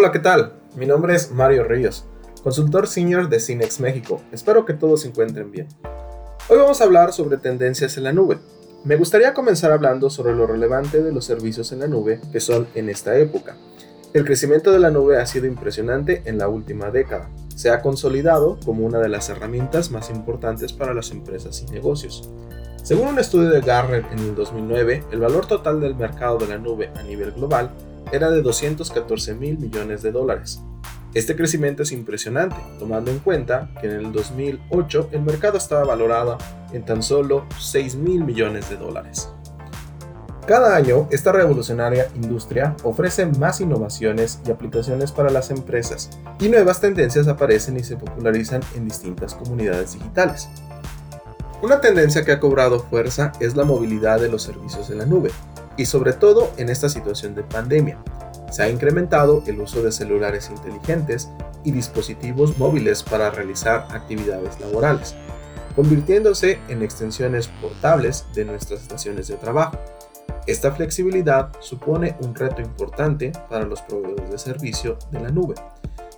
Hola, ¿qué tal? Mi nombre es Mario Ríos, consultor senior de Cinex México. Espero que todos se encuentren bien. Hoy vamos a hablar sobre tendencias en la nube. Me gustaría comenzar hablando sobre lo relevante de los servicios en la nube que son en esta época. El crecimiento de la nube ha sido impresionante en la última década. Se ha consolidado como una de las herramientas más importantes para las empresas y negocios. Según un estudio de Gartner en el 2009, el valor total del mercado de la nube a nivel global era de 214 mil millones de dólares. Este crecimiento es impresionante, tomando en cuenta que en el 2008 el mercado estaba valorado en tan solo 6 mil millones de dólares. Cada año, esta revolucionaria industria ofrece más innovaciones y aplicaciones para las empresas, y nuevas tendencias aparecen y se popularizan en distintas comunidades digitales. Una tendencia que ha cobrado fuerza es la movilidad de los servicios en la nube, y sobre todo en esta situación de pandemia. Se ha incrementado el uso de celulares inteligentes y dispositivos móviles para realizar actividades laborales, convirtiéndose en extensiones portables de nuestras estaciones de trabajo. Esta flexibilidad supone un reto importante para los proveedores de servicio de la nube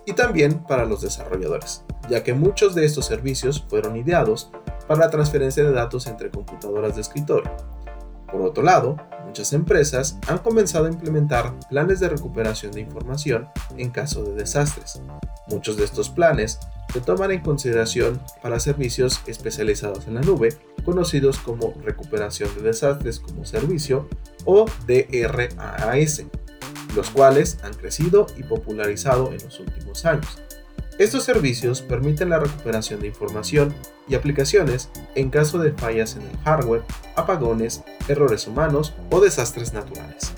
y también para los desarrolladores, ya que muchos de estos servicios fueron ideados para la transferencia de datos entre computadoras de escritorio. Por otro lado, muchas empresas han comenzado a implementar planes de recuperación de información en caso de desastres. Muchos de estos planes se toman en consideración para servicios especializados en la nube, conocidos como recuperación de desastres como servicio o DRAS, los cuales han crecido y popularizado en los últimos años. Estos servicios permiten la recuperación de información y aplicaciones en caso de fallas en el hardware, apagones, errores humanos o desastres naturales.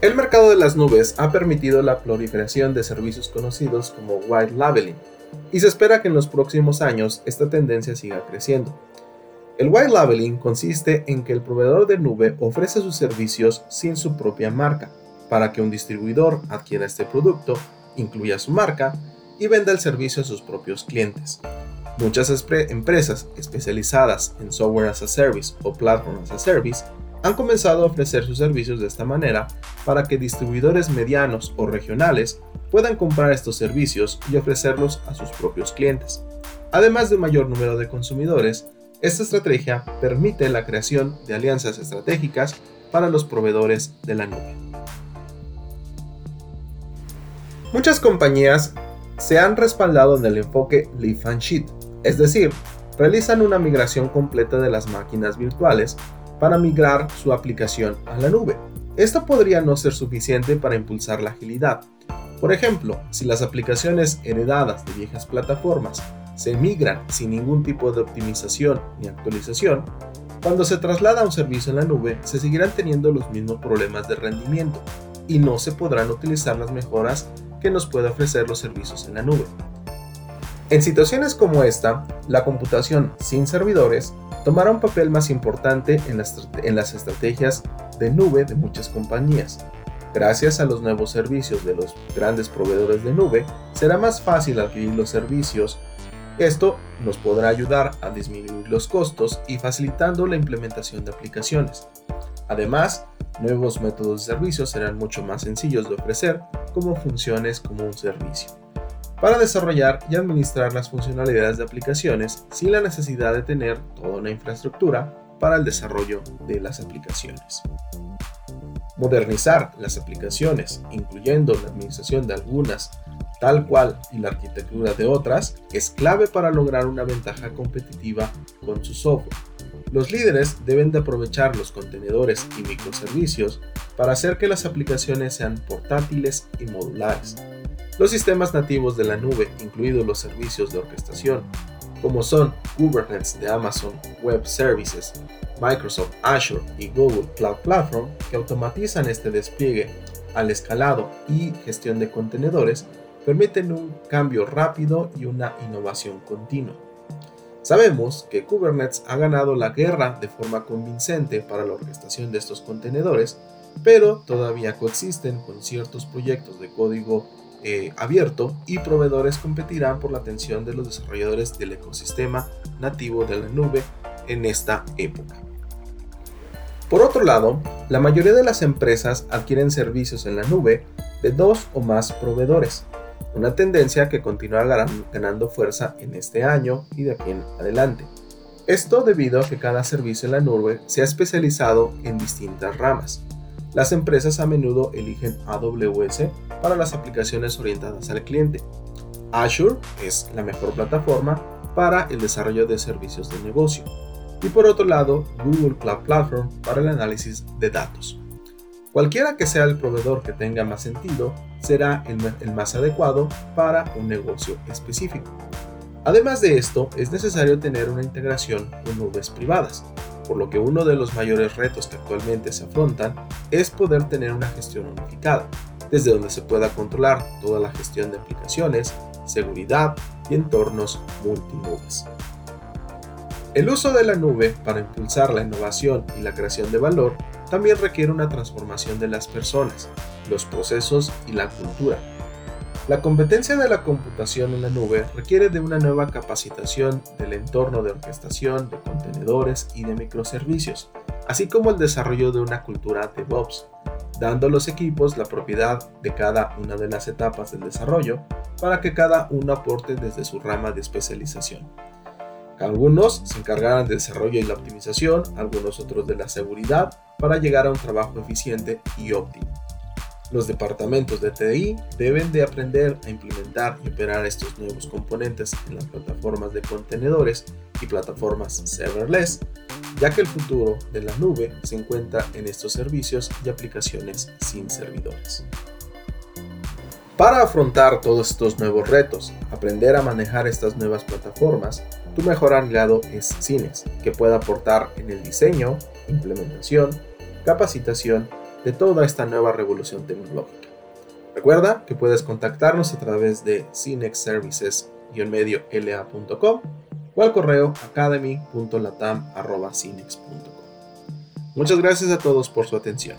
El mercado de las nubes ha permitido la proliferación de servicios conocidos como white labeling, y se espera que en los próximos años esta tendencia siga creciendo. El white labeling consiste en que el proveedor de nube ofrece sus servicios sin su propia marca, para que un distribuidor adquiera este producto, incluya su marca y venda el servicio a sus propios clientes. Muchas empresas especializadas en software as a service o platform as a service han comenzado a ofrecer sus servicios de esta manera para que distribuidores medianos o regionales puedan comprar estos servicios y ofrecerlos a sus propios clientes. Además de un mayor número de consumidores, esta estrategia permite la creación de alianzas estratégicas para los proveedores de la nube. Muchas compañías se han respaldado en el enfoque Lift and Sheet, es decir, realizan una migración completa de las máquinas virtuales para migrar su aplicación a la nube. Esto podría no ser suficiente para impulsar la agilidad. Por ejemplo, si las aplicaciones heredadas de viejas plataformas se migran sin ningún tipo de optimización ni actualización, cuando se traslada un servicio en la nube se seguirán teniendo los mismos problemas de rendimiento y no se podrán utilizar las mejoras que nos puede ofrecer los servicios en la nube. En situaciones como esta, la computación sin servidores tomará un papel más importante en las, en las estrategias de nube de muchas compañías. Gracias a los nuevos servicios de los grandes proveedores de nube, será más fácil adquirir los servicios. Esto nos podrá ayudar a disminuir los costos y facilitando la implementación de aplicaciones. Además, nuevos métodos de servicio serán mucho más sencillos de ofrecer como funciones como un servicio, para desarrollar y administrar las funcionalidades de aplicaciones sin la necesidad de tener toda una infraestructura para el desarrollo de las aplicaciones. Modernizar las aplicaciones, incluyendo la administración de algunas, tal cual y la arquitectura de otras, es clave para lograr una ventaja competitiva con su software los líderes deben de aprovechar los contenedores y microservicios para hacer que las aplicaciones sean portátiles y modulares. Los sistemas nativos de la nube, incluidos los servicios de orquestación, como son Kubernetes de Amazon Web Services, Microsoft Azure y Google Cloud Platform, que automatizan este despliegue al escalado y gestión de contenedores, permiten un cambio rápido y una innovación continua. Sabemos que Kubernetes ha ganado la guerra de forma convincente para la orquestación de estos contenedores, pero todavía coexisten con ciertos proyectos de código eh, abierto y proveedores competirán por la atención de los desarrolladores del ecosistema nativo de la nube en esta época. Por otro lado, la mayoría de las empresas adquieren servicios en la nube de dos o más proveedores, una tendencia que continuará ganando fuerza en este año y de aquí en adelante. Esto debido a que cada servicio en la nube se ha especializado en distintas ramas. Las empresas a menudo eligen AWS para las aplicaciones orientadas al cliente. Azure es la mejor plataforma para el desarrollo de servicios de negocio. Y por otro lado, Google Cloud Platform para el análisis de datos. Cualquiera que sea el proveedor que tenga más sentido, será el, más adecuado para un negocio específico. Además de esto, es necesario tener una integración con nubes privadas, por lo que uno de los mayores retos que actualmente se afrontan es poder tener una gestión unificada, desde donde se pueda controlar toda la gestión de aplicaciones, seguridad y entornos multinubes. El uso de la nube para impulsar la innovación y la creación de valor también requiere una transformación de las personas, los procesos y la cultura. La competencia de la computación en la nube requiere de una nueva capacitación del entorno de orquestación, de contenedores y de microservicios, así como el desarrollo de una cultura DevOps, dando a los equipos la propiedad de cada una de las etapas del desarrollo para que cada uno aporte desde su rama de especialización. Algunos se encargarán del desarrollo y la optimización, algunos otros de la seguridad, para llegar a un trabajo eficiente y óptimo. Los departamentos de TI deben de aprender a implementar y operar estos nuevos componentes en las plataformas de contenedores y plataformas serverless, ya que el futuro de la nube se encuentra en estos servicios y aplicaciones sin servidores. Para afrontar todos estos nuevos retos, aprender a manejar estas nuevas plataformas, tu mejor aliado es Cines, que puede aportar en el diseño, implementación, capacitación de toda esta nueva revolución tecnológica. Recuerda que puedes contactarnos a través de cinexservices-la.com o al correo academy.latam.cinex.com. Muchas gracias a todos por su atención.